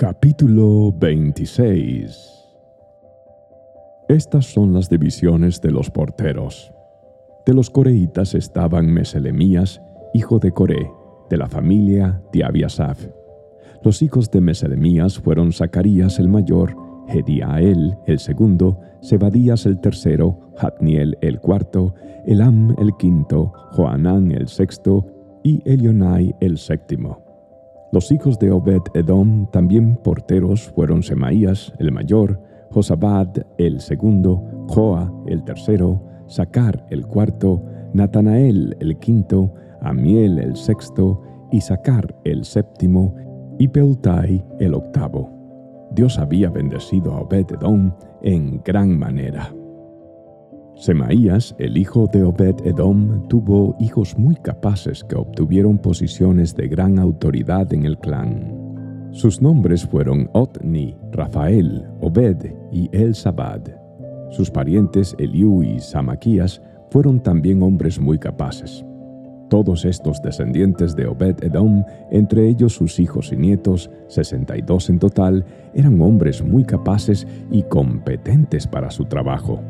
Capítulo 26 Estas son las divisiones de los porteros. De los coreitas estaban Meselemías, hijo de Coré, de la familia de Abiasaf. Los hijos de Meselemías fueron Zacarías el mayor, Hediael el segundo, Zebadías el tercero, Hatniel el cuarto, Elam el quinto, Joanán el sexto y Elionai el séptimo. Los hijos de Obed-Edom, también porteros, fueron Semaías, el mayor, Josabad, el segundo, Joa, el tercero, Sacar, el cuarto, Natanael, el quinto, Amiel, el sexto, y Sacar, el séptimo, y Peutai, el octavo. Dios había bendecido a Obed-Edom en gran manera. Semaías, el hijo de Obed-Edom, tuvo hijos muy capaces que obtuvieron posiciones de gran autoridad en el clan. Sus nombres fueron Otni, Rafael, Obed y El-Sabad. Sus parientes Eliú y Samaquías fueron también hombres muy capaces. Todos estos descendientes de Obed-Edom, entre ellos sus hijos y nietos, 62 en total, eran hombres muy capaces y competentes para su trabajo.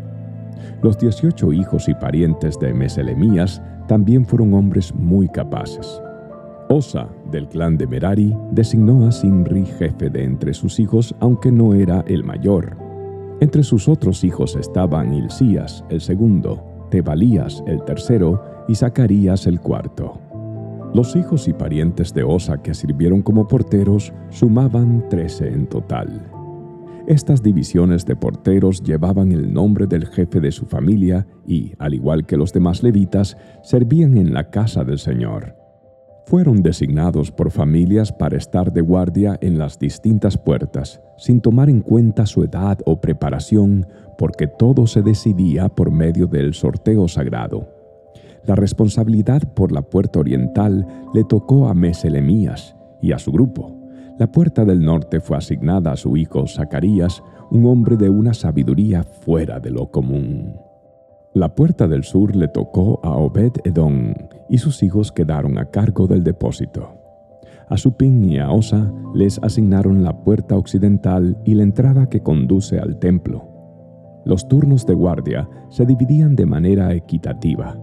Los dieciocho hijos y parientes de Meselemías también fueron hombres muy capaces. Osa, del clan de Merari, designó a Sinri jefe de entre sus hijos, aunque no era el mayor. Entre sus otros hijos estaban Hilcías, el segundo, Tebalías, el tercero, y Zacarías, el cuarto. Los hijos y parientes de Osa que sirvieron como porteros sumaban trece en total. Estas divisiones de porteros llevaban el nombre del jefe de su familia y, al igual que los demás levitas, servían en la casa del Señor. Fueron designados por familias para estar de guardia en las distintas puertas, sin tomar en cuenta su edad o preparación, porque todo se decidía por medio del sorteo sagrado. La responsabilidad por la puerta oriental le tocó a Meselemías y a su grupo. La puerta del norte fue asignada a su hijo Zacarías, un hombre de una sabiduría fuera de lo común. La puerta del sur le tocó a Obed-Edom, y sus hijos quedaron a cargo del depósito. A Supin y a Osa les asignaron la puerta occidental y la entrada que conduce al templo. Los turnos de guardia se dividían de manera equitativa.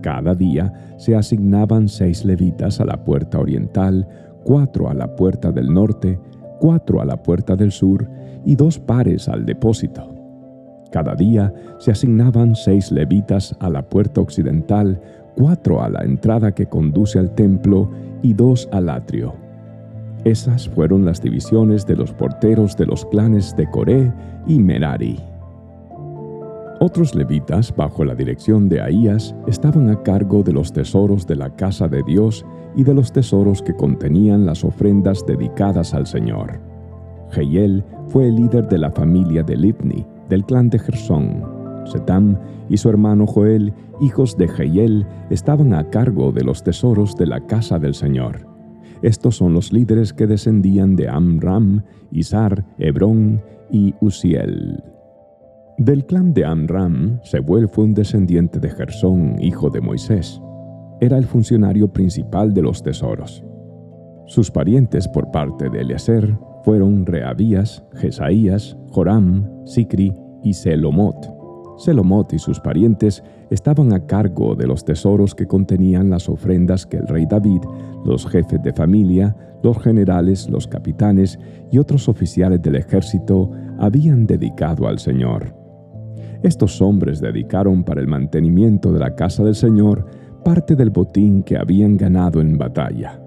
Cada día se asignaban seis levitas a la puerta oriental, cuatro a la puerta del norte, cuatro a la puerta del sur y dos pares al depósito. Cada día se asignaban seis levitas a la puerta occidental, cuatro a la entrada que conduce al templo y dos al atrio. Esas fueron las divisiones de los porteros de los clanes de Coré y Merari. Otros levitas, bajo la dirección de Ahías, estaban a cargo de los tesoros de la casa de Dios y de los tesoros que contenían las ofrendas dedicadas al Señor. Jehiel fue el líder de la familia de Libni, del clan de Gersón. Setam y su hermano Joel, hijos de Jehiel, estaban a cargo de los tesoros de la casa del Señor. Estos son los líderes que descendían de Amram, Izar, Hebrón y Uziel. Del clan de Amram, Sebuel fue un descendiente de Gersón, hijo de Moisés. Era el funcionario principal de los tesoros. Sus parientes por parte de Eliezer fueron Reabías, Jesaías, Joram, Sicri y Selomot. Selomot y sus parientes estaban a cargo de los tesoros que contenían las ofrendas que el rey David, los jefes de familia, los generales, los capitanes y otros oficiales del ejército habían dedicado al Señor. Estos hombres dedicaron para el mantenimiento de la casa del Señor parte del botín que habían ganado en batalla.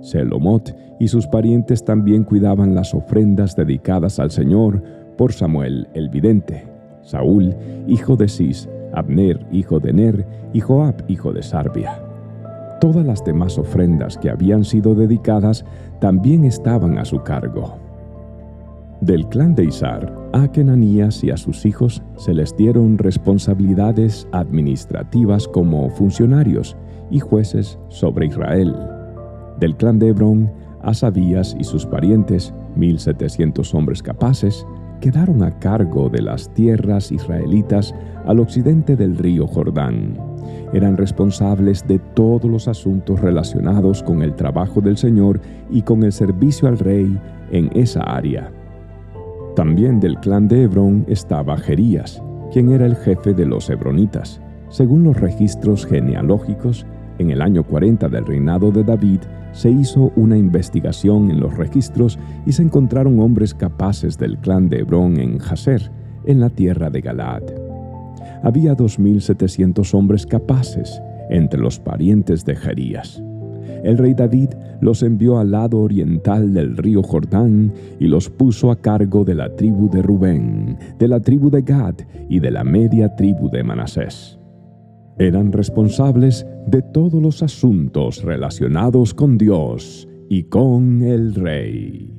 Selomot y sus parientes también cuidaban las ofrendas dedicadas al Señor por Samuel el vidente, Saúl, hijo de Cis, Abner, hijo de Ner, y Joab, hijo de Sarbia. Todas las demás ofrendas que habían sido dedicadas también estaban a su cargo. Del clan de Isar, a Kenanías y a sus hijos se les dieron responsabilidades administrativas como funcionarios y jueces sobre Israel. Del clan de Hebrón, a Sabías y sus parientes, 1700 hombres capaces, quedaron a cargo de las tierras israelitas al occidente del río Jordán. Eran responsables de todos los asuntos relacionados con el trabajo del Señor y con el servicio al rey en esa área. También del clan de Hebrón estaba Jerías, quien era el jefe de los hebronitas. Según los registros genealógicos, en el año 40 del reinado de David se hizo una investigación en los registros y se encontraron hombres capaces del clan de Hebrón en Jaser, en la tierra de Galaad. Había 2.700 hombres capaces entre los parientes de Jerías. El rey David los envió al lado oriental del río Jordán y los puso a cargo de la tribu de Rubén, de la tribu de Gad y de la media tribu de Manasés. Eran responsables de todos los asuntos relacionados con Dios y con el rey.